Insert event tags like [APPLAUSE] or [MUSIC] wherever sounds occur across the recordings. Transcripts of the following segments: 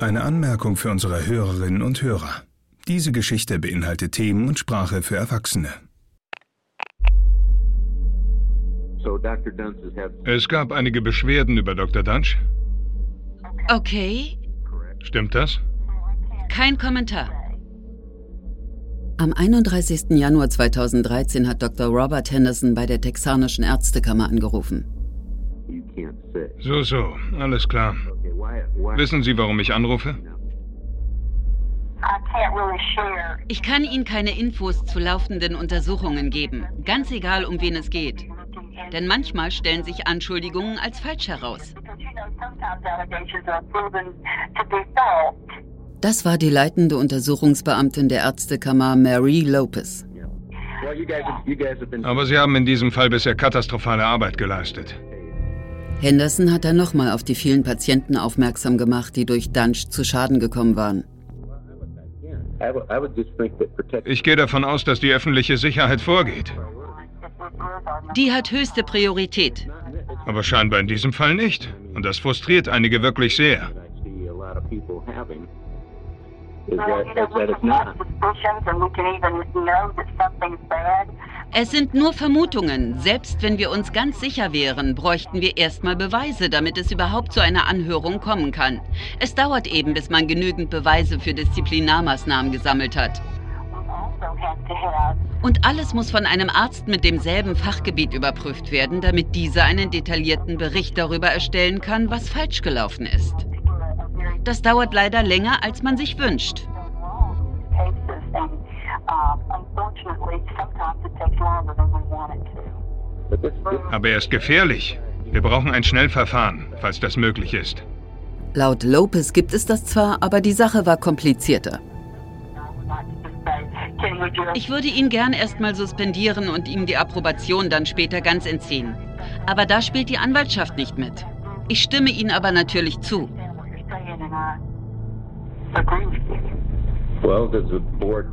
Eine Anmerkung für unsere Hörerinnen und Hörer. Diese Geschichte beinhaltet Themen und Sprache für Erwachsene. Es gab einige Beschwerden über Dr. Dunch. Okay, Stimmt das? kein Kommentar. Am 31. Januar 2013 hat Dr. Robert Henderson bei der Texanischen Ärztekammer angerufen. So, so, alles klar. Wissen Sie, warum ich anrufe? Ich kann Ihnen keine Infos zu laufenden Untersuchungen geben, ganz egal, um wen es geht. Denn manchmal stellen sich Anschuldigungen als falsch heraus. Das war die leitende Untersuchungsbeamtin der Ärztekammer Mary Lopez. Aber Sie haben in diesem Fall bisher katastrophale Arbeit geleistet. Henderson hat dann nochmal auf die vielen Patienten aufmerksam gemacht, die durch Dunch zu Schaden gekommen waren. Ich gehe davon aus, dass die öffentliche Sicherheit vorgeht. Die hat höchste Priorität. Aber scheinbar in diesem Fall nicht. Und das frustriert einige wirklich sehr. Es sind nur Vermutungen. Selbst wenn wir uns ganz sicher wären, bräuchten wir erstmal Beweise, damit es überhaupt zu einer Anhörung kommen kann. Es dauert eben, bis man genügend Beweise für Disziplinarmaßnahmen gesammelt hat. Und alles muss von einem Arzt mit demselben Fachgebiet überprüft werden, damit dieser einen detaillierten Bericht darüber erstellen kann, was falsch gelaufen ist. Das dauert leider länger, als man sich wünscht. Aber er ist gefährlich. Wir brauchen ein Schnellverfahren, falls das möglich ist. Laut Lopez gibt es das zwar, aber die Sache war komplizierter. Ich würde ihn gern erstmal suspendieren und ihm die Approbation dann später ganz entziehen. Aber da spielt die Anwaltschaft nicht mit. Ich stimme Ihnen aber natürlich zu.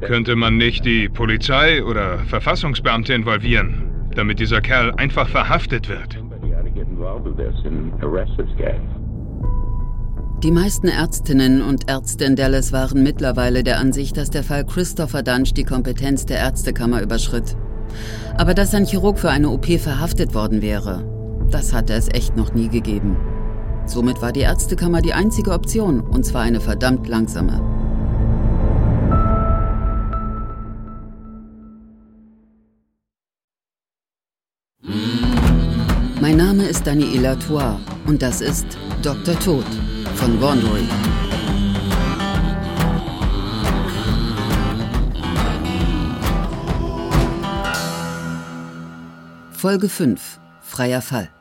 Könnte man nicht die Polizei oder Verfassungsbeamte involvieren, damit dieser Kerl einfach verhaftet wird? Die meisten Ärztinnen und Ärzte in Dallas waren mittlerweile der Ansicht, dass der Fall Christopher Dunch die Kompetenz der Ärztekammer überschritt. Aber dass ein Chirurg für eine OP verhaftet worden wäre, das hatte es echt noch nie gegeben. Somit war die Ärztekammer die einzige Option, und zwar eine verdammt langsame. Mein Name ist Daniela Toir und das ist Dr. Tod von Wandery. Folge 5 Freier Fall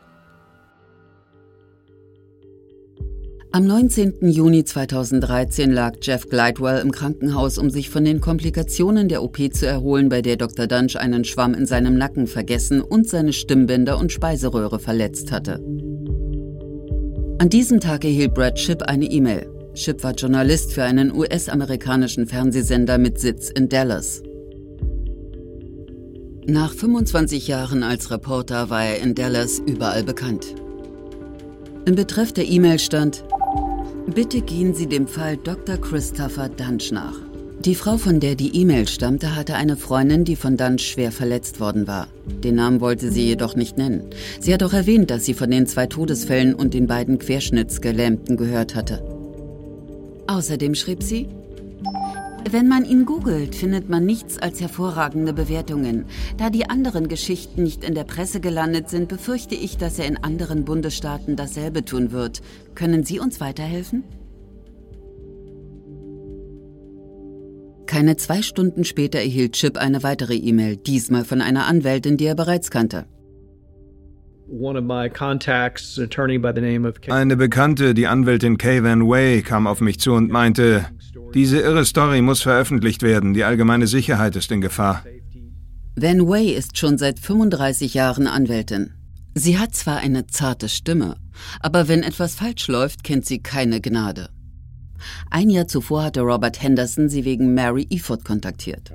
Am 19. Juni 2013 lag Jeff Glidewell im Krankenhaus, um sich von den Komplikationen der OP zu erholen, bei der Dr. Dunch einen Schwamm in seinem Nacken vergessen und seine Stimmbänder und Speiseröhre verletzt hatte. An diesem Tag erhielt Brad Shipp eine E-Mail. Shipp war Journalist für einen US-amerikanischen Fernsehsender mit Sitz in Dallas. Nach 25 Jahren als Reporter war er in Dallas überall bekannt. Im Betreff der E-Mail stand, Bitte gehen Sie dem Fall Dr. Christopher Dunch nach. Die Frau, von der die E-Mail stammte, hatte eine Freundin, die von Dunch schwer verletzt worden war. Den Namen wollte sie jedoch nicht nennen. Sie hat auch erwähnt, dass sie von den zwei Todesfällen und den beiden Querschnittsgelähmten gehört hatte. Außerdem schrieb sie, wenn man ihn googelt, findet man nichts als hervorragende Bewertungen. Da die anderen Geschichten nicht in der Presse gelandet sind, befürchte ich, dass er in anderen Bundesstaaten dasselbe tun wird. Können Sie uns weiterhelfen? Keine zwei Stunden später erhielt Chip eine weitere E-Mail, diesmal von einer Anwältin, die er bereits kannte. Eine Bekannte, die Anwältin Kay Van Way, kam auf mich zu und meinte, diese irre Story muss veröffentlicht werden, die allgemeine Sicherheit ist in Gefahr. Van Way ist schon seit 35 Jahren Anwältin. Sie hat zwar eine zarte Stimme, aber wenn etwas falsch läuft, kennt sie keine Gnade. Ein Jahr zuvor hatte Robert Henderson sie wegen Mary Eford kontaktiert.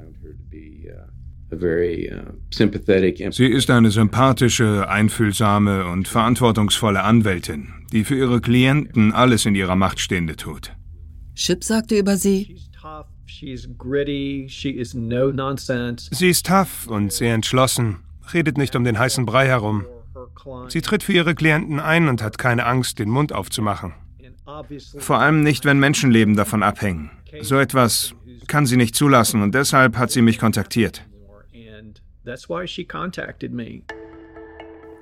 Sie ist eine sympathische, einfühlsame und verantwortungsvolle Anwältin, die für ihre Klienten alles in ihrer Macht Stehende tut. Chip sagte über sie, Sie ist tough und sehr entschlossen, redet nicht um den heißen Brei herum. Sie tritt für ihre Klienten ein und hat keine Angst, den Mund aufzumachen. Vor allem nicht, wenn Menschenleben davon abhängen. So etwas kann sie nicht zulassen und deshalb hat sie mich kontaktiert.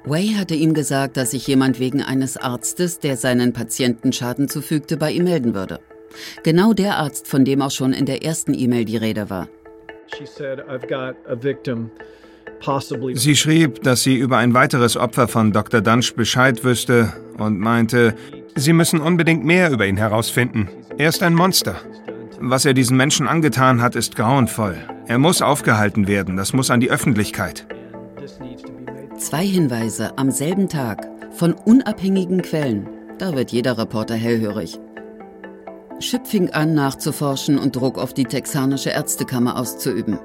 Way hatte ihm gesagt, dass sich jemand wegen eines Arztes, der seinen Patienten Schaden zufügte, bei ihm melden würde. Genau der Arzt, von dem auch schon in der ersten E-Mail die Rede war. Sie schrieb, dass sie über ein weiteres Opfer von Dr. Dunsch Bescheid wüsste und meinte, Sie müssen unbedingt mehr über ihn herausfinden. Er ist ein Monster. Was er diesen Menschen angetan hat, ist grauenvoll. Er muss aufgehalten werden, das muss an die Öffentlichkeit. Zwei Hinweise am selben Tag von unabhängigen Quellen. Da wird jeder Reporter hellhörig. Schipp fing an, nachzuforschen und Druck auf die texanische Ärztekammer auszuüben.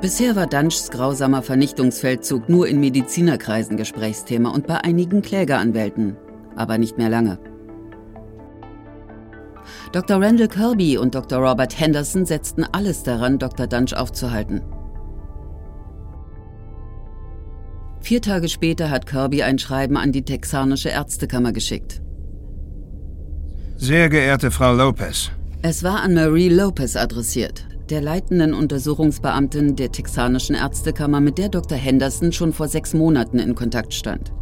Bisher war Dunschs grausamer Vernichtungsfeldzug nur in Medizinerkreisen Gesprächsthema und bei einigen Klägeranwälten, aber nicht mehr lange. Dr. Randall Kirby und Dr. Robert Henderson setzten alles daran, Dr. Dunsch aufzuhalten. Vier Tage später hat Kirby ein Schreiben an die texanische Ärztekammer geschickt. Sehr geehrte Frau Lopez. Es war an Marie Lopez adressiert, der leitenden Untersuchungsbeamtin der texanischen Ärztekammer, mit der Dr. Henderson schon vor sechs Monaten in Kontakt stand.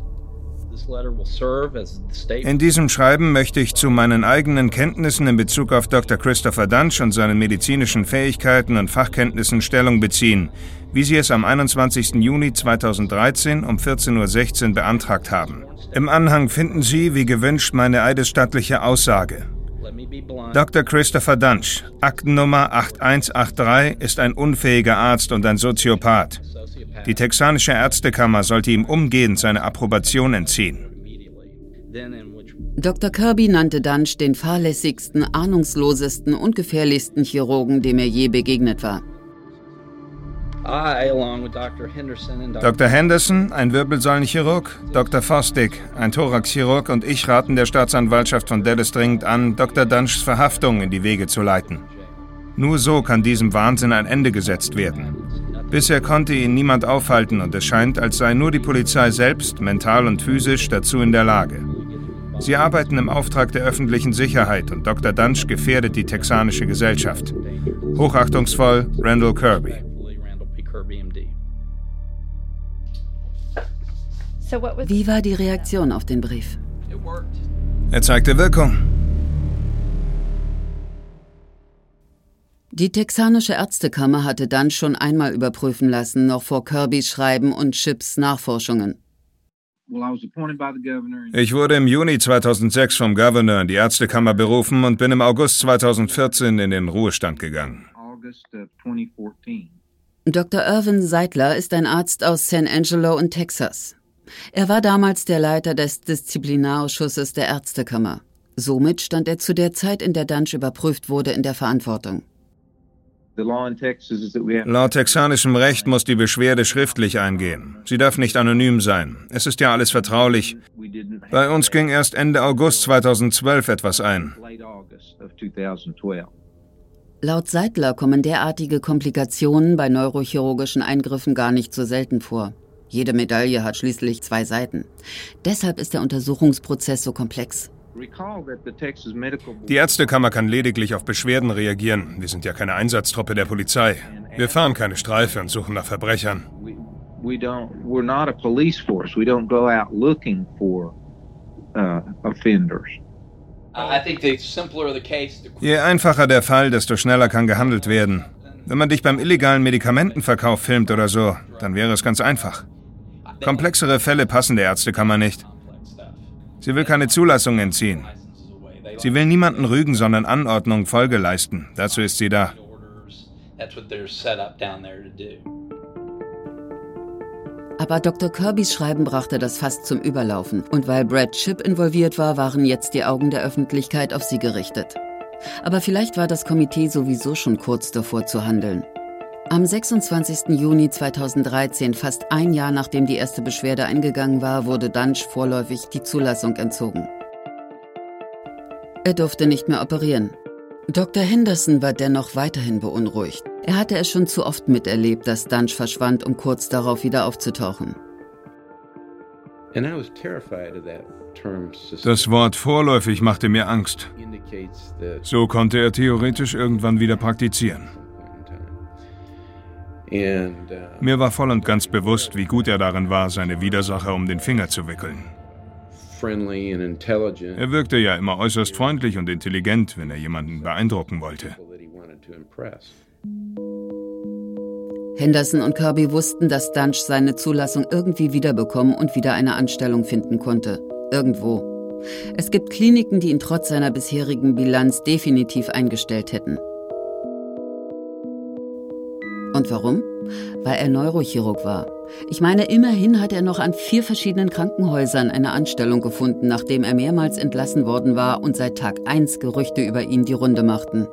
In diesem Schreiben möchte ich zu meinen eigenen Kenntnissen in Bezug auf Dr. Christopher Dunch und seinen medizinischen Fähigkeiten und Fachkenntnissen Stellung beziehen, wie Sie es am 21. Juni 2013 um 14.16 Uhr beantragt haben. Im Anhang finden Sie, wie gewünscht, meine eidesstattliche Aussage. Dr. Christopher Dunch, Aktennummer 8183, ist ein unfähiger Arzt und ein Soziopath. Die texanische Ärztekammer sollte ihm umgehend seine Approbation entziehen. Dr. Kirby nannte Dunch den fahrlässigsten, ahnungslosesten und gefährlichsten Chirurgen, dem er je begegnet war. Dr. Henderson, ein Wirbelsäulenchirurg, Dr. Fostick, ein Thoraxchirurg und ich raten der Staatsanwaltschaft von Dallas dringend an, Dr. Dunchs Verhaftung in die Wege zu leiten. Nur so kann diesem Wahnsinn ein Ende gesetzt werden. Bisher konnte ihn niemand aufhalten und es scheint, als sei nur die Polizei selbst, mental und physisch, dazu in der Lage. Sie arbeiten im Auftrag der öffentlichen Sicherheit und Dr. Dunch gefährdet die texanische Gesellschaft. Hochachtungsvoll, Randall Kirby. Wie war die Reaktion auf den Brief? Er zeigte Wirkung. Die texanische Ärztekammer hatte dann schon einmal überprüfen lassen, noch vor Kirbys Schreiben und Chips Nachforschungen. Ich wurde im Juni 2006 vom Gouverneur in die Ärztekammer berufen und bin im August 2014 in den Ruhestand gegangen. Dr. Irvin Seidler ist ein Arzt aus San Angelo in Texas. Er war damals der Leiter des Disziplinarausschusses der Ärztekammer. Somit stand er zu der Zeit, in der Dunch überprüft wurde, in der Verantwortung. Laut texanischem Recht muss die Beschwerde schriftlich eingehen. Sie darf nicht anonym sein. Es ist ja alles vertraulich. Bei uns ging erst Ende August 2012 etwas ein. Laut Seidler kommen derartige Komplikationen bei neurochirurgischen Eingriffen gar nicht so selten vor. Jede Medaille hat schließlich zwei Seiten. Deshalb ist der Untersuchungsprozess so komplex. Die Ärztekammer kann lediglich auf Beschwerden reagieren. Wir sind ja keine Einsatztruppe der Polizei. Wir fahren keine Streife und suchen nach Verbrechern. Je einfacher der Fall, desto schneller kann gehandelt werden. Wenn man dich beim illegalen Medikamentenverkauf filmt oder so, dann wäre es ganz einfach. Komplexere Fälle passen der Ärztekammer nicht. Sie will keine Zulassung entziehen. Sie will niemanden rügen, sondern Anordnung Folge leisten. Dazu ist sie da. Aber Dr. Kirbys Schreiben brachte das fast zum Überlaufen. Und weil Brad Chip involviert war, waren jetzt die Augen der Öffentlichkeit auf sie gerichtet. Aber vielleicht war das Komitee sowieso schon kurz davor zu handeln. Am 26. Juni 2013, fast ein Jahr nachdem die erste Beschwerde eingegangen war, wurde Dunch vorläufig die Zulassung entzogen. Er durfte nicht mehr operieren. Dr. Henderson war dennoch weiterhin beunruhigt. Er hatte es schon zu oft miterlebt, dass Dunch verschwand, um kurz darauf wieder aufzutauchen. Das Wort vorläufig machte mir Angst. So konnte er theoretisch irgendwann wieder praktizieren. Uh, mir war voll und ganz bewusst, wie gut er darin war, seine Widersacher um den Finger zu wickeln. Er wirkte ja immer äußerst freundlich und intelligent, wenn er jemanden beeindrucken wollte. Henderson und Kirby wussten, dass Dunch seine Zulassung irgendwie wiederbekommen und wieder eine Anstellung finden konnte. Irgendwo. Es gibt Kliniken, die ihn trotz seiner bisherigen Bilanz definitiv eingestellt hätten. Und warum? Weil er Neurochirurg war. Ich meine, immerhin hat er noch an vier verschiedenen Krankenhäusern eine Anstellung gefunden, nachdem er mehrmals entlassen worden war und seit Tag 1 Gerüchte über ihn die Runde machten.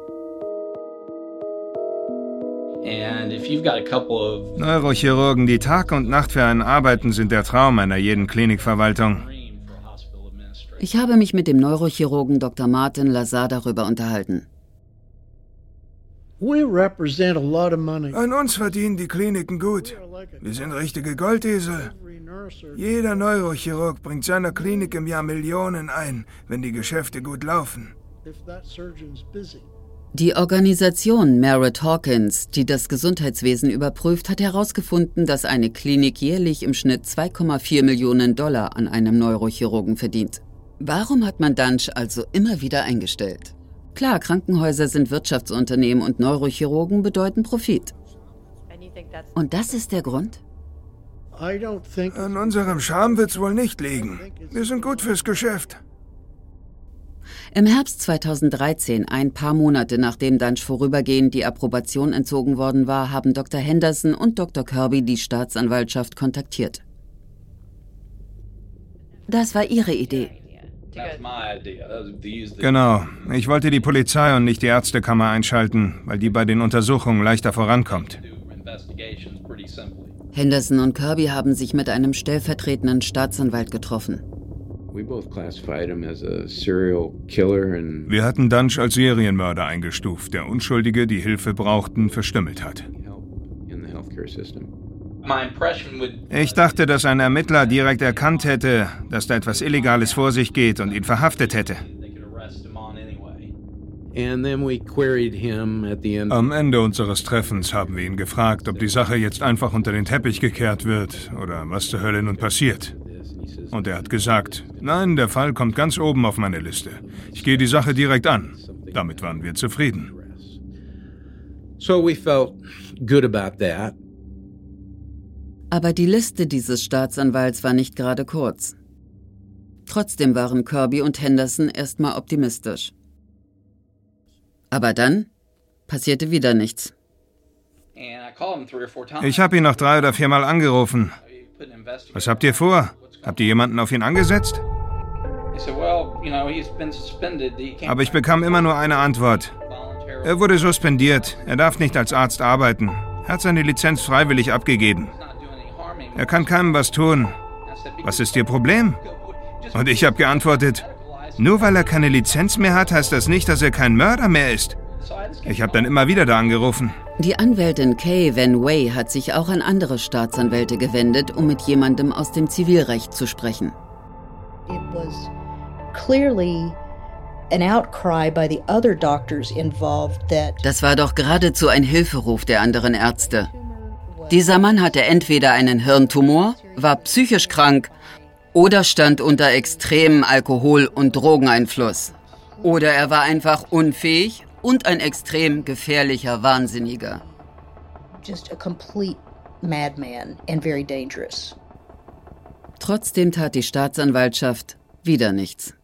Neurochirurgen, die Tag und Nacht für einen arbeiten, sind der Traum einer jeden Klinikverwaltung. Ich habe mich mit dem Neurochirurgen Dr. Martin Lazar darüber unterhalten. An uns verdienen die Kliniken gut. Wir sind richtige Goldesel. Jeder Neurochirurg bringt seiner Klinik im Jahr Millionen ein, wenn die Geschäfte gut laufen. Die Organisation Merritt Hawkins, die das Gesundheitswesen überprüft, hat herausgefunden, dass eine Klinik jährlich im Schnitt 2,4 Millionen Dollar an einem Neurochirurgen verdient. Warum hat man Dunch also immer wieder eingestellt? Klar, Krankenhäuser sind Wirtschaftsunternehmen und Neurochirurgen bedeuten Profit. Und das ist der Grund? An unserem Charme wird's wohl nicht liegen. Wir sind gut fürs Geschäft. Im Herbst 2013, ein paar Monate nachdem Dunch vorübergehend die Approbation entzogen worden war, haben Dr. Henderson und Dr. Kirby die Staatsanwaltschaft kontaktiert. Das war ihre Idee. Genau. Ich wollte die Polizei und nicht die Ärztekammer einschalten, weil die bei den Untersuchungen leichter vorankommt. Henderson und Kirby haben sich mit einem stellvertretenden Staatsanwalt getroffen. Wir hatten Dunch als Serienmörder eingestuft, der Unschuldige, die Hilfe brauchten, verstümmelt hat. Ich dachte, dass ein Ermittler direkt erkannt hätte, dass da etwas Illegales vor sich geht und ihn verhaftet hätte. Am Ende unseres Treffens haben wir ihn gefragt, ob die Sache jetzt einfach unter den Teppich gekehrt wird oder was zur Hölle nun passiert. Und er hat gesagt, nein, der Fall kommt ganz oben auf meine Liste. Ich gehe die Sache direkt an. Damit waren wir zufrieden. So we felt good about that. Aber die Liste dieses Staatsanwalts war nicht gerade kurz. Trotzdem waren Kirby und Henderson erstmal optimistisch. Aber dann passierte wieder nichts. Ich habe ihn noch drei oder viermal angerufen. Was habt ihr vor? Habt ihr jemanden auf ihn angesetzt? Aber ich bekam immer nur eine Antwort. Er wurde suspendiert. Er darf nicht als Arzt arbeiten. Er hat seine Lizenz freiwillig abgegeben. Er kann keinem was tun. Was ist Ihr Problem? Und ich habe geantwortet, nur weil er keine Lizenz mehr hat, heißt das nicht, dass er kein Mörder mehr ist. Ich habe dann immer wieder da angerufen. Die Anwältin Kay Van Way hat sich auch an andere Staatsanwälte gewendet, um mit jemandem aus dem Zivilrecht zu sprechen. Das war doch geradezu ein Hilferuf der anderen Ärzte. Dieser Mann hatte entweder einen Hirntumor, war psychisch krank oder stand unter extremem Alkohol- und Drogeneinfluss. Oder er war einfach unfähig und ein extrem gefährlicher Wahnsinniger. Just a complete madman and very dangerous. Trotzdem tat die Staatsanwaltschaft wieder nichts.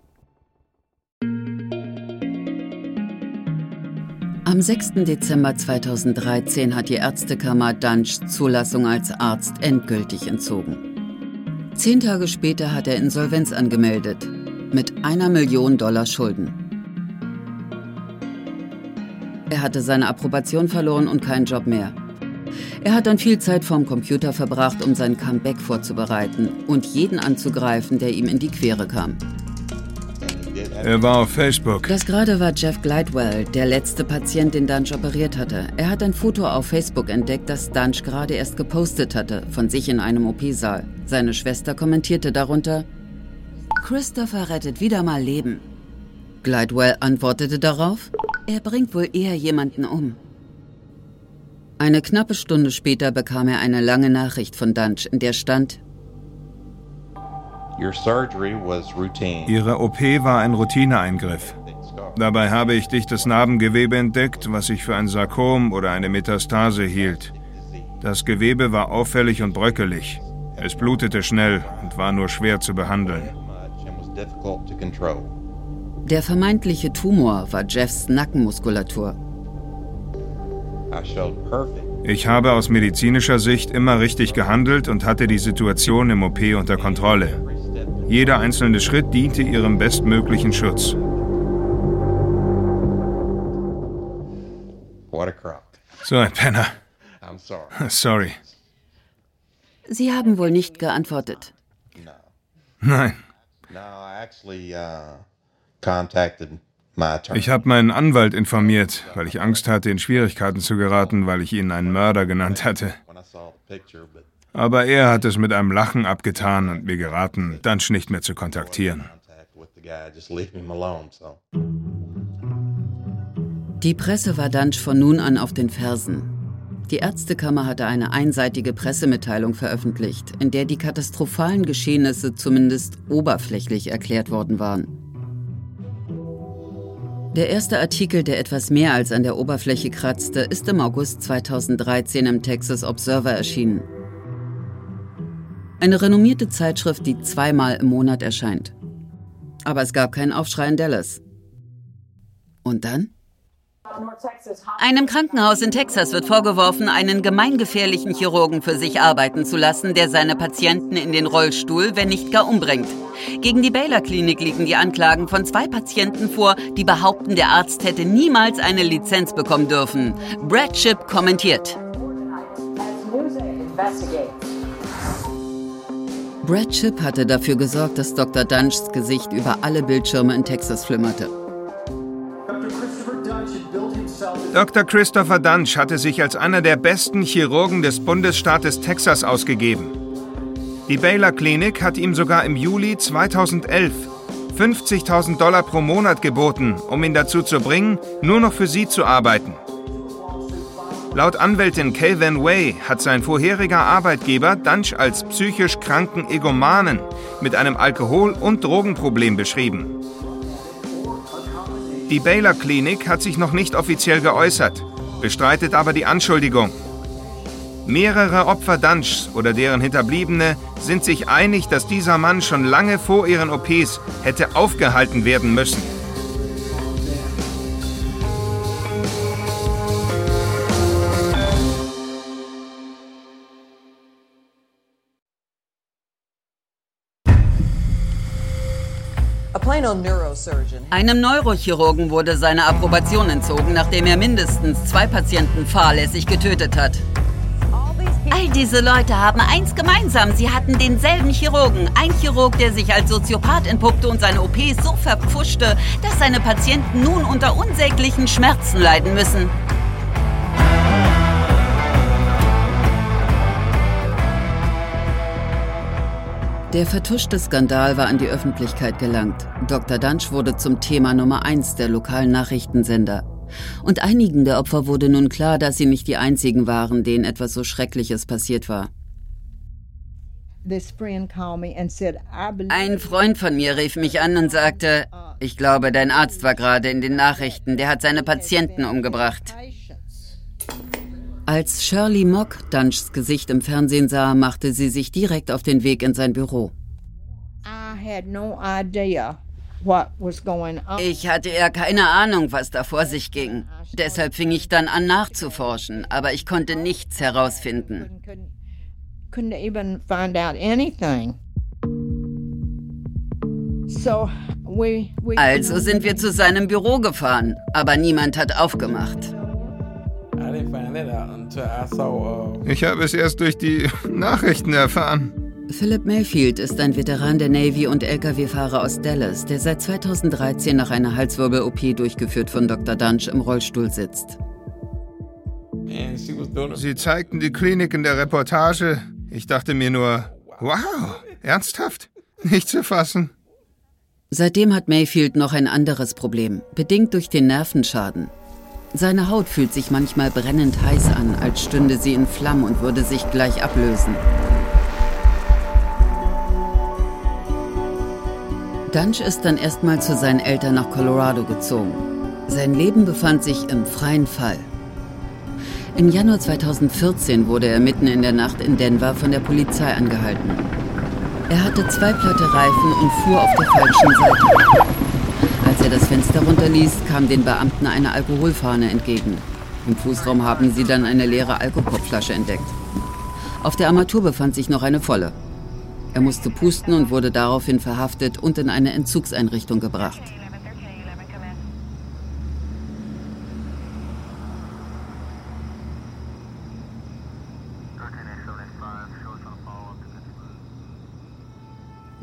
Am 6. Dezember 2013 hat die Ärztekammer Dunch Zulassung als Arzt endgültig entzogen. Zehn Tage später hat er Insolvenz angemeldet, mit einer Million Dollar Schulden. Er hatte seine Approbation verloren und keinen Job mehr. Er hat dann viel Zeit vorm Computer verbracht, um sein Comeback vorzubereiten und jeden anzugreifen, der ihm in die Quere kam. Er war auf Facebook. Das gerade war Jeff Glidewell, der letzte Patient, den Dunch operiert hatte. Er hat ein Foto auf Facebook entdeckt, das Dunch gerade erst gepostet hatte, von sich in einem OP-Saal. Seine Schwester kommentierte darunter, Christopher rettet wieder mal Leben. Glidewell antwortete darauf, er bringt wohl eher jemanden um. Eine knappe Stunde später bekam er eine lange Nachricht von Dunch, in der stand, Ihre OP war ein Routineeingriff. Dabei habe ich dichtes Narbengewebe entdeckt, was sich für ein Sarkom oder eine Metastase hielt. Das Gewebe war auffällig und bröckelig. Es blutete schnell und war nur schwer zu behandeln. Der vermeintliche Tumor war Jeffs Nackenmuskulatur. Ich habe aus medizinischer Sicht immer richtig gehandelt und hatte die Situation im OP unter Kontrolle. Jeder einzelne Schritt diente ihrem bestmöglichen Schutz. So ein Penner. [LAUGHS] Sorry. Sie haben wohl nicht geantwortet. Nein. Ich habe meinen Anwalt informiert, weil ich Angst hatte, in Schwierigkeiten zu geraten, weil ich ihn einen Mörder genannt hatte. Aber er hat es mit einem Lachen abgetan und mir geraten, Dunch nicht mehr zu kontaktieren. Die Presse war Dunch von nun an auf den Fersen. Die Ärztekammer hatte eine einseitige Pressemitteilung veröffentlicht, in der die katastrophalen Geschehnisse zumindest oberflächlich erklärt worden waren. Der erste Artikel, der etwas mehr als an der Oberfläche kratzte, ist im August 2013 im Texas Observer erschienen. Eine renommierte Zeitschrift, die zweimal im Monat erscheint. Aber es gab keinen Aufschrei in Dallas. Und dann? Einem Krankenhaus in Texas wird vorgeworfen, einen gemeingefährlichen Chirurgen für sich arbeiten zu lassen, der seine Patienten in den Rollstuhl, wenn nicht gar umbringt. Gegen die Baylor Klinik liegen die Anklagen von zwei Patienten vor, die behaupten, der Arzt hätte niemals eine Lizenz bekommen dürfen. Brad Chip kommentiert. Brad Chip hatte dafür gesorgt, dass Dr. Dunchs Gesicht über alle Bildschirme in Texas flimmerte. Dr. Christopher Dunch hatte sich als einer der besten Chirurgen des Bundesstaates Texas ausgegeben. Die Baylor Klinik hat ihm sogar im Juli 2011 50.000 Dollar pro Monat geboten, um ihn dazu zu bringen, nur noch für sie zu arbeiten. Laut Anwältin Kay Way hat sein vorheriger Arbeitgeber Dunch als psychisch kranken Egomanen mit einem Alkohol- und Drogenproblem beschrieben. Die Baylor Klinik hat sich noch nicht offiziell geäußert, bestreitet aber die Anschuldigung. Mehrere Opfer Dunchs oder deren Hinterbliebene sind sich einig, dass dieser Mann schon lange vor ihren OPs hätte aufgehalten werden müssen. Einem Neurochirurgen wurde seine Approbation entzogen, nachdem er mindestens zwei Patienten fahrlässig getötet hat. All diese Leute haben eins gemeinsam. Sie hatten denselben Chirurgen. Ein Chirurg, der sich als Soziopath entpuppte und seine OPs so verpfuschte, dass seine Patienten nun unter unsäglichen Schmerzen leiden müssen. Der vertuschte Skandal war an die Öffentlichkeit gelangt. Dr. Dunch wurde zum Thema Nummer eins der lokalen Nachrichtensender. Und einigen der Opfer wurde nun klar, dass sie nicht die einzigen waren, denen etwas so Schreckliches passiert war. Ein Freund von mir rief mich an und sagte, ich glaube, dein Arzt war gerade in den Nachrichten, der hat seine Patienten umgebracht. Als Shirley Mock Dunchs Gesicht im Fernsehen sah, machte sie sich direkt auf den Weg in sein Büro. Ich hatte ja keine Ahnung, was da vor sich ging. Deshalb fing ich dann an nachzuforschen, aber ich konnte nichts herausfinden. Also sind wir zu seinem Büro gefahren, aber niemand hat aufgemacht. Ich habe es erst durch die [LAUGHS] Nachrichten erfahren. Philip Mayfield ist ein Veteran der Navy und Lkw-Fahrer aus Dallas, der seit 2013 nach einer Halswirbel-OP durchgeführt von Dr. Dunch im Rollstuhl sitzt. Sie zeigten die Klinik in der Reportage. Ich dachte mir nur, wow, ernsthaft? Nicht zu fassen. Seitdem hat Mayfield noch ein anderes Problem, bedingt durch den Nervenschaden. Seine Haut fühlt sich manchmal brennend heiß an, als stünde sie in Flammen und würde sich gleich ablösen. Dunch ist dann erstmal zu seinen Eltern nach Colorado gezogen. Sein Leben befand sich im freien Fall. Im Januar 2014 wurde er mitten in der Nacht in Denver von der Polizei angehalten. Er hatte zwei platte Reifen und fuhr auf der falschen Seite. Als er das Fenster runterließ, kam den Beamten eine Alkoholfahne entgegen. Im Fußraum haben sie dann eine leere Alkoholflasche entdeckt. Auf der Armatur befand sich noch eine volle. Er musste pusten und wurde daraufhin verhaftet und in eine Entzugseinrichtung gebracht.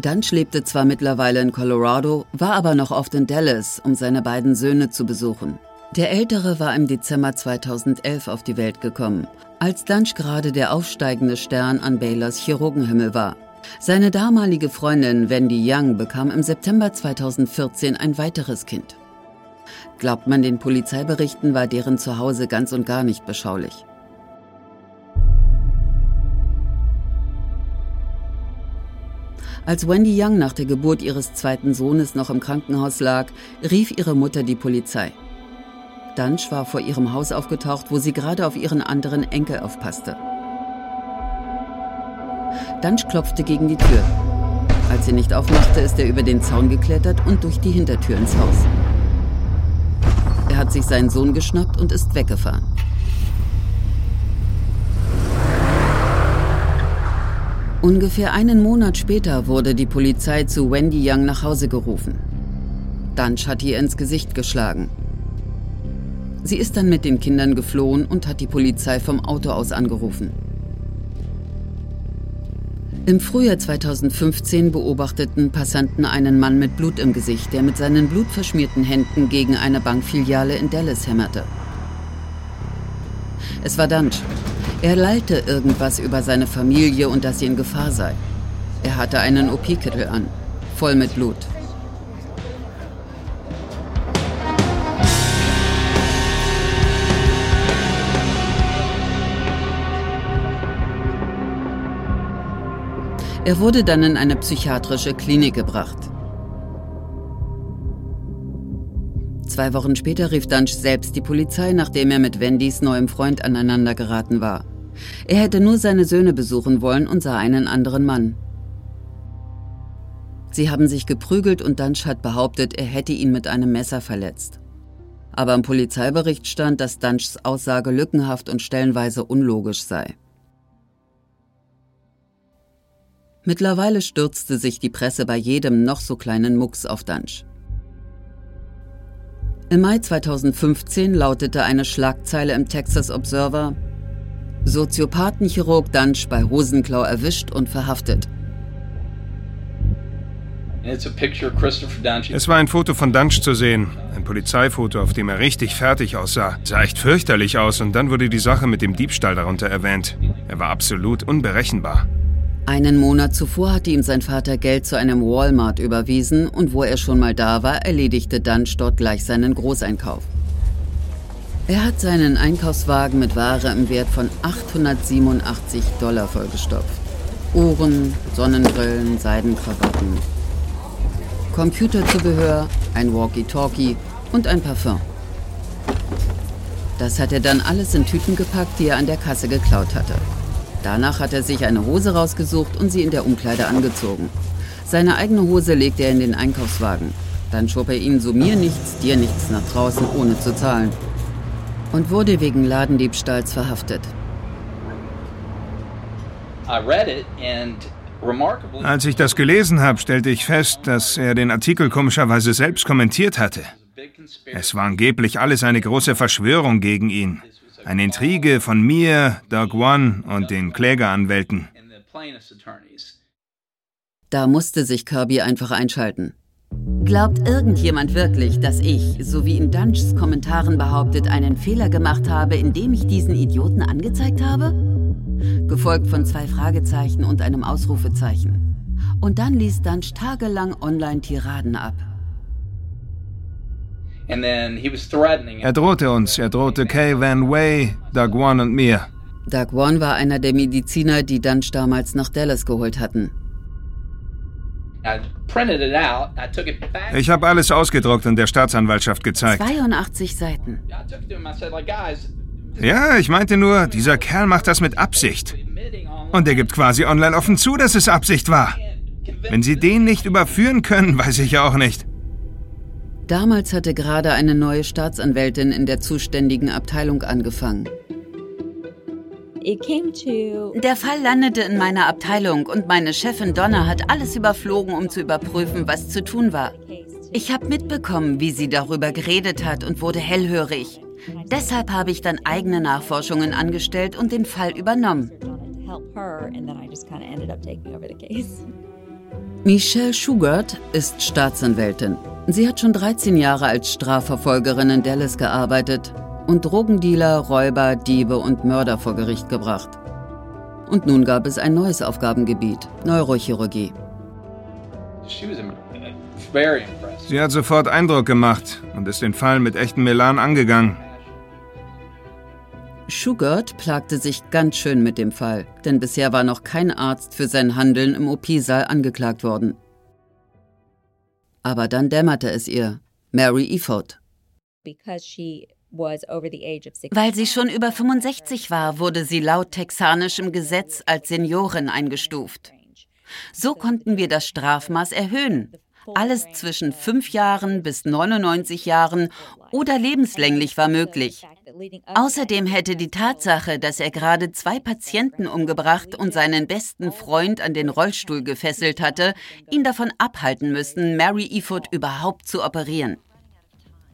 Dunch lebte zwar mittlerweile in Colorado, war aber noch oft in Dallas, um seine beiden Söhne zu besuchen. Der ältere war im Dezember 2011 auf die Welt gekommen, als Dunch gerade der aufsteigende Stern an Baylors Chirurgenhimmel war. Seine damalige Freundin Wendy Young bekam im September 2014 ein weiteres Kind. Glaubt man den Polizeiberichten, war deren Zuhause ganz und gar nicht beschaulich. Als Wendy Young nach der Geburt ihres zweiten Sohnes noch im Krankenhaus lag, rief ihre Mutter die Polizei. Dunch war vor ihrem Haus aufgetaucht, wo sie gerade auf ihren anderen Enkel aufpasste. Dunch klopfte gegen die Tür. Als sie nicht aufmachte, ist er über den Zaun geklettert und durch die Hintertür ins Haus. Er hat sich seinen Sohn geschnappt und ist weggefahren. Ungefähr einen Monat später wurde die Polizei zu Wendy Young nach Hause gerufen. Dunch hat ihr ins Gesicht geschlagen. Sie ist dann mit den Kindern geflohen und hat die Polizei vom Auto aus angerufen. Im Frühjahr 2015 beobachteten Passanten einen Mann mit Blut im Gesicht, der mit seinen blutverschmierten Händen gegen eine Bankfiliale in Dallas hämmerte. Es war Dunch. Er lallte irgendwas über seine Familie und dass sie in Gefahr sei. Er hatte einen OP-Kittel an, voll mit Blut. Er wurde dann in eine psychiatrische Klinik gebracht. Zwei Wochen später rief Dunch selbst die Polizei, nachdem er mit Wendys neuem Freund aneinander geraten war. Er hätte nur seine Söhne besuchen wollen und sah einen anderen Mann. Sie haben sich geprügelt und Dunch hat behauptet, er hätte ihn mit einem Messer verletzt. Aber im Polizeibericht stand, dass Dunchs Aussage lückenhaft und stellenweise unlogisch sei. Mittlerweile stürzte sich die Presse bei jedem noch so kleinen Mucks auf Dunch. Im Mai 2015 lautete eine Schlagzeile im Texas Observer Soziopathenchirurg Dunch bei Hosenklau erwischt und verhaftet. Es war ein Foto von Dunch zu sehen. Ein Polizeifoto, auf dem er richtig fertig aussah. Sah echt fürchterlich aus und dann wurde die Sache mit dem Diebstahl darunter erwähnt. Er war absolut unberechenbar. Einen Monat zuvor hatte ihm sein Vater Geld zu einem Walmart überwiesen und wo er schon mal da war, erledigte Dunch dort gleich seinen Großeinkauf. Er hat seinen Einkaufswagen mit Ware im Wert von 887 Dollar vollgestopft. Uhren, Sonnenbrillen, Seidenkrawatten, Computerzubehör, ein Walkie-Talkie und ein Parfum. Das hat er dann alles in Tüten gepackt, die er an der Kasse geklaut hatte. Danach hat er sich eine Hose rausgesucht und sie in der Umkleide angezogen. Seine eigene Hose legte er in den Einkaufswagen. Dann schob er ihn so mir nichts, dir nichts nach draußen, ohne zu zahlen. Und wurde wegen Ladendiebstahls verhaftet. Als ich das gelesen habe, stellte ich fest, dass er den Artikel komischerweise selbst kommentiert hatte. Es war angeblich alles eine große Verschwörung gegen ihn. Eine Intrige von mir, Doug One und den Klägeranwälten. Da musste sich Kirby einfach einschalten. Glaubt irgendjemand wirklich, dass ich, so wie in Dunchs Kommentaren behauptet, einen Fehler gemacht habe, indem ich diesen Idioten angezeigt habe? Gefolgt von zwei Fragezeichen und einem Ausrufezeichen. Und dann ließ Dunch tagelang Online-Tiraden ab. Er drohte uns, er drohte Kay Van Way, Doug One und mir. Doug One war einer der Mediziner, die Dunch damals nach Dallas geholt hatten. Ich habe alles ausgedruckt und der Staatsanwaltschaft gezeigt. 82 Seiten. Ja, ich meinte nur, dieser Kerl macht das mit Absicht. Und er gibt quasi online offen zu, dass es Absicht war. Wenn Sie den nicht überführen können, weiß ich ja auch nicht. Damals hatte gerade eine neue Staatsanwältin in der zuständigen Abteilung angefangen. Der Fall landete in meiner Abteilung und meine Chefin Donna hat alles überflogen, um zu überprüfen, was zu tun war. Ich habe mitbekommen, wie sie darüber geredet hat und wurde hellhörig. Deshalb habe ich dann eigene Nachforschungen angestellt und den Fall übernommen. Michelle Schugert ist Staatsanwältin. Sie hat schon 13 Jahre als Strafverfolgerin in Dallas gearbeitet und Drogendealer, Räuber, Diebe und Mörder vor Gericht gebracht. Und nun gab es ein neues Aufgabengebiet, Neurochirurgie. Sie hat sofort Eindruck gemacht und ist den Fall mit echtem Melan angegangen. Schugert plagte sich ganz schön mit dem Fall, denn bisher war noch kein Arzt für sein Handeln im OP-Saal angeklagt worden. Aber dann dämmerte es ihr. Mary Eford. Weil sie schon über 65 war, wurde sie laut texanischem Gesetz als Seniorin eingestuft. So konnten wir das Strafmaß erhöhen. Alles zwischen fünf Jahren bis 99 Jahren oder lebenslänglich war möglich. Außerdem hätte die Tatsache, dass er gerade zwei Patienten umgebracht und seinen besten Freund an den Rollstuhl gefesselt hatte, ihn davon abhalten müssen, Mary Eford überhaupt zu operieren.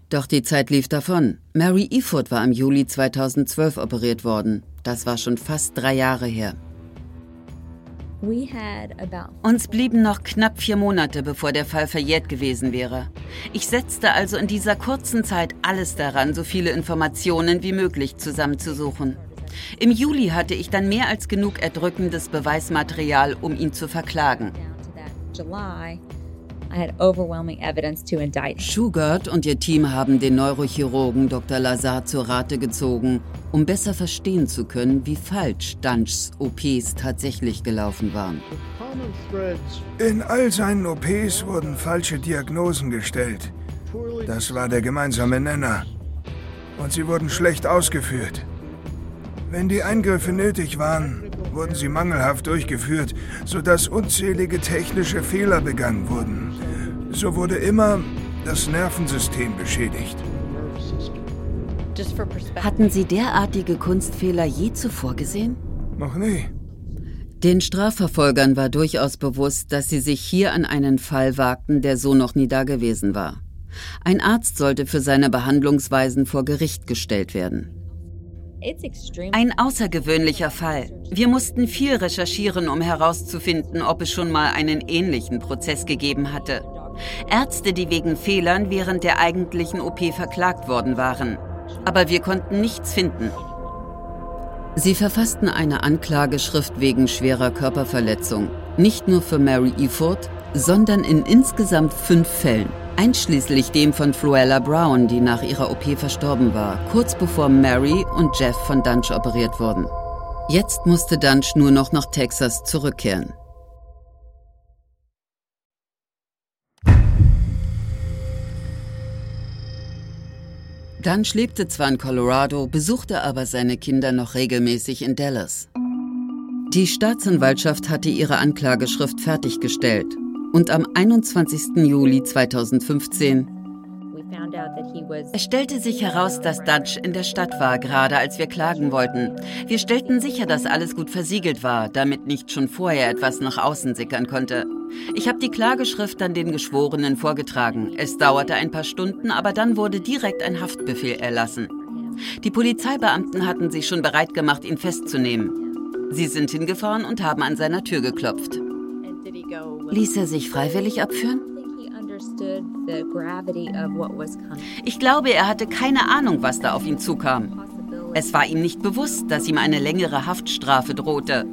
Doch die Zeit lief davon. Mary Eford war im Juli 2012 operiert worden. Das war schon fast drei Jahre her. Uns blieben noch knapp vier Monate, bevor der Fall verjährt gewesen wäre. Ich setzte also in dieser kurzen Zeit alles daran, so viele Informationen wie möglich zusammenzusuchen. Im Juli hatte ich dann mehr als genug erdrückendes Beweismaterial, um ihn zu verklagen. Schugert und ihr Team haben den Neurochirurgen Dr. Lazar zur Rate gezogen, um besser verstehen zu können, wie falsch Dunchs OPs tatsächlich gelaufen waren. In all seinen OPs wurden falsche Diagnosen gestellt. Das war der gemeinsame Nenner. Und sie wurden schlecht ausgeführt. Wenn die Eingriffe nötig waren, wurden sie mangelhaft durchgeführt, sodass unzählige technische Fehler begangen wurden. So wurde immer das Nervensystem beschädigt. Hatten Sie derartige Kunstfehler je zuvor gesehen? Noch nie. Den Strafverfolgern war durchaus bewusst, dass sie sich hier an einen Fall wagten, der so noch nie dagewesen war. Ein Arzt sollte für seine Behandlungsweisen vor Gericht gestellt werden. Ein außergewöhnlicher Fall. Wir mussten viel recherchieren, um herauszufinden, ob es schon mal einen ähnlichen Prozess gegeben hatte. Ärzte, die wegen Fehlern während der eigentlichen OP verklagt worden waren. Aber wir konnten nichts finden. Sie verfassten eine Anklageschrift wegen schwerer Körperverletzung. Nicht nur für Mary Eford, sondern in insgesamt fünf Fällen einschließlich dem von Fluella Brown, die nach ihrer OP verstorben war, kurz bevor Mary und Jeff von Dunch operiert wurden. Jetzt musste Dunch nur noch nach Texas zurückkehren. Dunch lebte zwar in Colorado, besuchte aber seine Kinder noch regelmäßig in Dallas. Die Staatsanwaltschaft hatte ihre Anklageschrift fertiggestellt und am 21. Juli 2015 es stellte sich heraus, dass Dutch in der Stadt war, gerade als wir klagen wollten. Wir stellten sicher, dass alles gut versiegelt war, damit nicht schon vorher etwas nach außen sickern konnte. Ich habe die Klageschrift dann den Geschworenen vorgetragen. Es dauerte ein paar Stunden, aber dann wurde direkt ein Haftbefehl erlassen. Die Polizeibeamten hatten sich schon bereit gemacht, ihn festzunehmen. Sie sind hingefahren und haben an seiner Tür geklopft. Ließ er sich freiwillig abführen? Ich glaube, er hatte keine Ahnung, was da auf ihn zukam. Es war ihm nicht bewusst, dass ihm eine längere Haftstrafe drohte.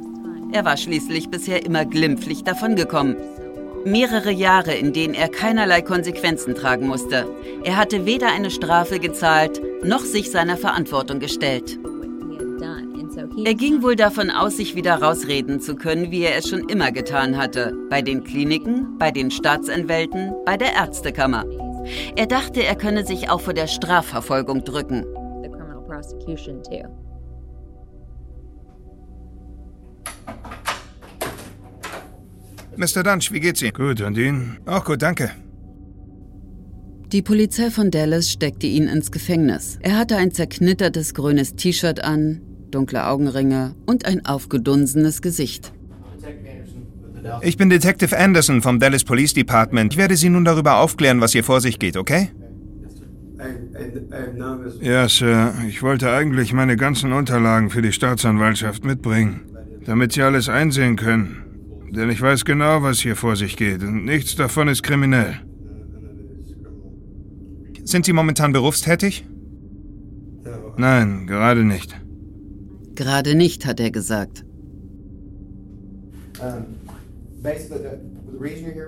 Er war schließlich bisher immer glimpflich davongekommen. Mehrere Jahre, in denen er keinerlei Konsequenzen tragen musste. Er hatte weder eine Strafe gezahlt, noch sich seiner Verantwortung gestellt. Er ging wohl davon aus, sich wieder rausreden zu können, wie er es schon immer getan hatte. Bei den Kliniken, bei den Staatsanwälten, bei der Ärztekammer. Er dachte, er könne sich auch vor der Strafverfolgung drücken. Mr. Dunch, wie geht's Ihnen? Gut, und Ihnen? Auch gut, danke. Die Polizei von Dallas steckte ihn ins Gefängnis. Er hatte ein zerknittertes grünes T-Shirt an, dunkle Augenringe und ein aufgedunsenes Gesicht. Ich bin Detective Anderson vom Dallas Police Department. Ich werde Sie nun darüber aufklären, was hier vor sich geht, okay? Ja, Sir. Ich wollte eigentlich meine ganzen Unterlagen für die Staatsanwaltschaft mitbringen, damit Sie alles einsehen können. Denn ich weiß genau, was hier vor sich geht und nichts davon ist kriminell. Sind Sie momentan berufstätig? Nein, gerade nicht. Gerade nicht, hat er gesagt.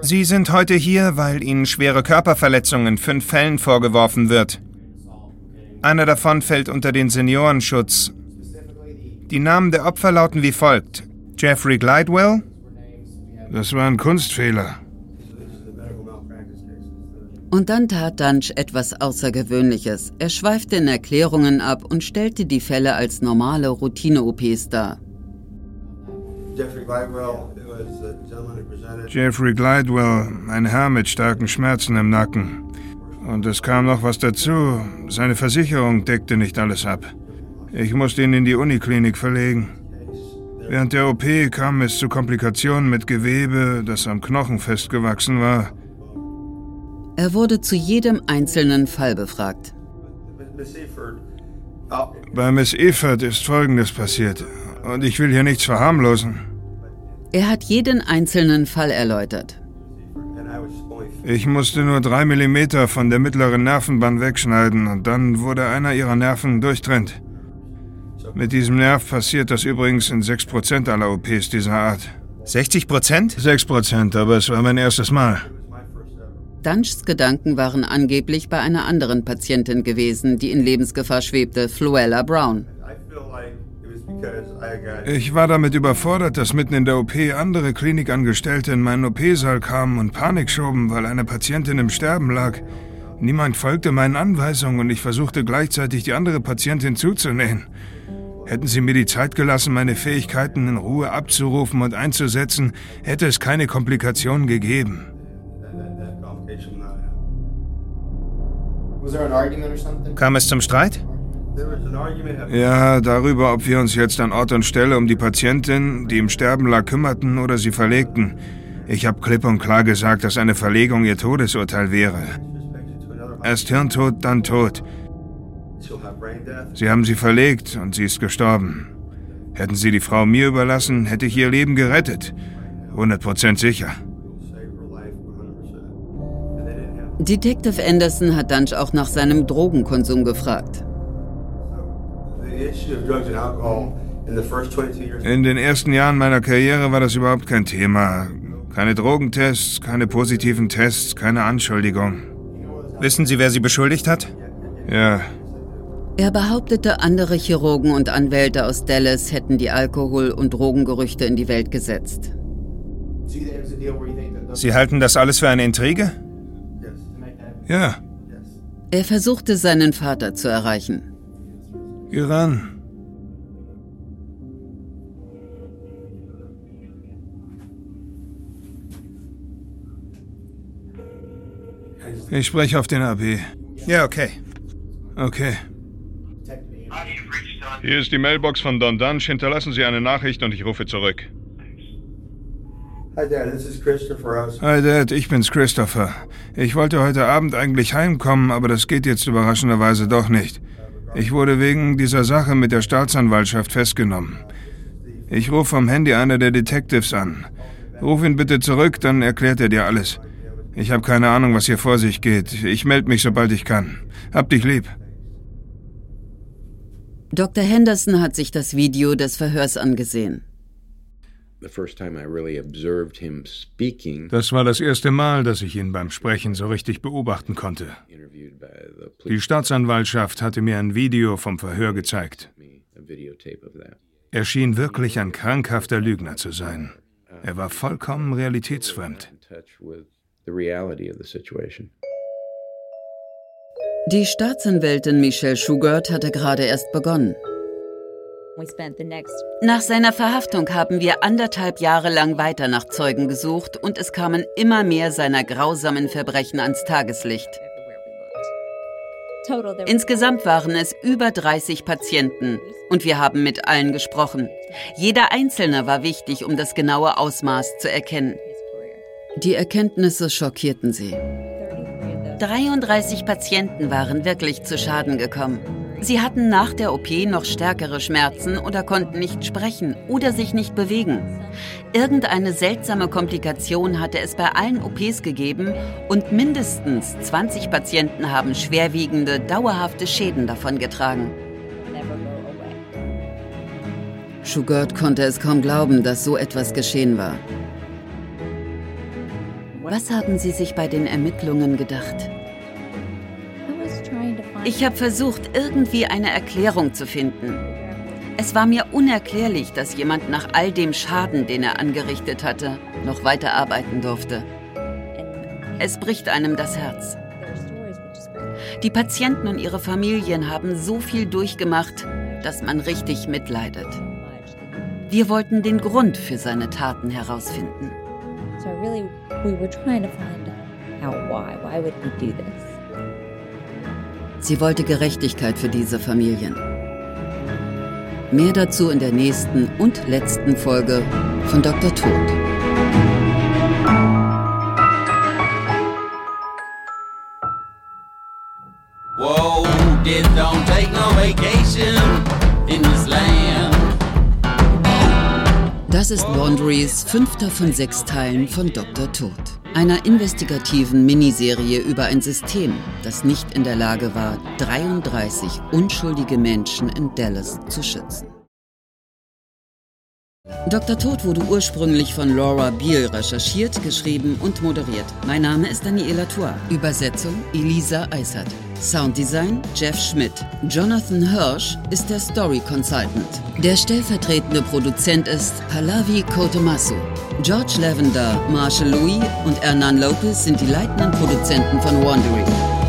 Sie sind heute hier, weil Ihnen schwere Körperverletzungen in fünf Fällen vorgeworfen wird. Einer davon fällt unter den Seniorenschutz. Die Namen der Opfer lauten wie folgt. Jeffrey Glidewell? Das war ein Kunstfehler. Und dann tat Dunch etwas Außergewöhnliches. Er schweifte in Erklärungen ab und stellte die Fälle als normale Routine-OPs dar. Jeffrey Glidewell, ein Herr mit starken Schmerzen im Nacken. Und es kam noch was dazu. Seine Versicherung deckte nicht alles ab. Ich musste ihn in die Uniklinik verlegen. Während der OP kam es zu Komplikationen mit Gewebe, das am Knochen festgewachsen war. Er wurde zu jedem einzelnen Fall befragt. Bei Miss Evert ist Folgendes passiert. Und ich will hier nichts verharmlosen. Er hat jeden einzelnen Fall erläutert. Ich musste nur drei Millimeter von der mittleren Nervenbahn wegschneiden und dann wurde einer ihrer Nerven durchtrennt. Mit diesem Nerv passiert das übrigens in 6% aller OPs dieser Art. 60 Prozent? 6% aber es war mein erstes Mal. Dunchs Gedanken waren angeblich bei einer anderen Patientin gewesen, die in Lebensgefahr schwebte, Fluella Brown. Ich war damit überfordert, dass mitten in der OP andere Klinikangestellte in meinen OP-Saal kamen und Panik schoben, weil eine Patientin im Sterben lag. Niemand folgte meinen Anweisungen und ich versuchte gleichzeitig die andere Patientin zuzunähen. Hätten Sie mir die Zeit gelassen, meine Fähigkeiten in Ruhe abzurufen und einzusetzen, hätte es keine Komplikationen gegeben. Kam es zum Streit? Ja, darüber, ob wir uns jetzt an Ort und Stelle um die Patientin, die im Sterben lag, kümmerten oder sie verlegten. Ich habe klipp und klar gesagt, dass eine Verlegung ihr Todesurteil wäre. Erst Hirntod, dann Tod. Sie haben sie verlegt und sie ist gestorben. Hätten Sie die Frau mir überlassen, hätte ich ihr Leben gerettet. 100% sicher. Detective Anderson hat Dunch auch nach seinem Drogenkonsum gefragt. In den ersten Jahren meiner Karriere war das überhaupt kein Thema. Keine Drogentests, keine positiven Tests, keine Anschuldigung. Wissen Sie, wer Sie beschuldigt hat? Ja. Er behauptete, andere Chirurgen und Anwälte aus Dallas hätten die Alkohol- und Drogengerüchte in die Welt gesetzt. Sie halten das alles für eine Intrige? Ja. Er versuchte seinen Vater zu erreichen. Geh ran. Ich spreche auf den AB. Ja, okay. Okay. Hier ist die Mailbox von Don Dunch. Hinterlassen Sie eine Nachricht und ich rufe zurück. Hi Dad, this is Christopher. Hi Dad, ich bin's Christopher. Ich wollte heute Abend eigentlich heimkommen, aber das geht jetzt überraschenderweise doch nicht. Ich wurde wegen dieser Sache mit der Staatsanwaltschaft festgenommen. Ich rufe vom Handy einer der Detectives an. Ruf ihn bitte zurück, dann erklärt er dir alles. Ich habe keine Ahnung, was hier vor sich geht. Ich melde mich, sobald ich kann. Hab dich lieb. Dr. Henderson hat sich das Video des Verhörs angesehen. Das war das erste Mal, dass ich ihn beim Sprechen so richtig beobachten konnte. Die Staatsanwaltschaft hatte mir ein Video vom Verhör gezeigt. Er schien wirklich ein krankhafter Lügner zu sein. Er war vollkommen realitätsfremd. Die Staatsanwältin Michelle Schugert hatte gerade erst begonnen. Nach seiner Verhaftung haben wir anderthalb Jahre lang weiter nach Zeugen gesucht und es kamen immer mehr seiner grausamen Verbrechen ans Tageslicht. Insgesamt waren es über 30 Patienten und wir haben mit allen gesprochen. Jeder Einzelne war wichtig, um das genaue Ausmaß zu erkennen. Die Erkenntnisse schockierten sie. 33 Patienten waren wirklich zu Schaden gekommen. Sie hatten nach der OP noch stärkere Schmerzen oder konnten nicht sprechen oder sich nicht bewegen. Irgendeine seltsame Komplikation hatte es bei allen OPs gegeben und mindestens 20 Patienten haben schwerwiegende, dauerhafte Schäden davongetragen. Schugert konnte es kaum glauben, dass so etwas geschehen war. Was haben Sie sich bei den Ermittlungen gedacht? Ich habe versucht, irgendwie eine Erklärung zu finden. Es war mir unerklärlich, dass jemand nach all dem Schaden, den er angerichtet hatte, noch weiterarbeiten durfte. Es bricht einem das Herz. Die Patienten und ihre Familien haben so viel durchgemacht, dass man richtig mitleidet. Wir wollten den Grund für seine Taten herausfinden. So really, we were trying to find out why. Why would he do this? Sie wollte Gerechtigkeit für diese Familien. Mehr dazu in der nächsten und letzten Folge von Dr. Tod. Ist Boundaries, fünfter von sechs Teilen von Dr. Tod einer investigativen Miniserie über ein System, das nicht in der Lage war, 33 unschuldige Menschen in Dallas zu schützen. Dr. Tod wurde ursprünglich von Laura Beal recherchiert, geschrieben und moderiert. Mein Name ist Daniela Tour. Übersetzung Elisa Eisert. Sounddesign Jeff Schmidt. Jonathan Hirsch ist der Story Consultant. Der stellvertretende Produzent ist Pallavi Kotemasu. George Lavender, Marshall Louis und Hernan Lopez sind die leitenden Produzenten von Wandering.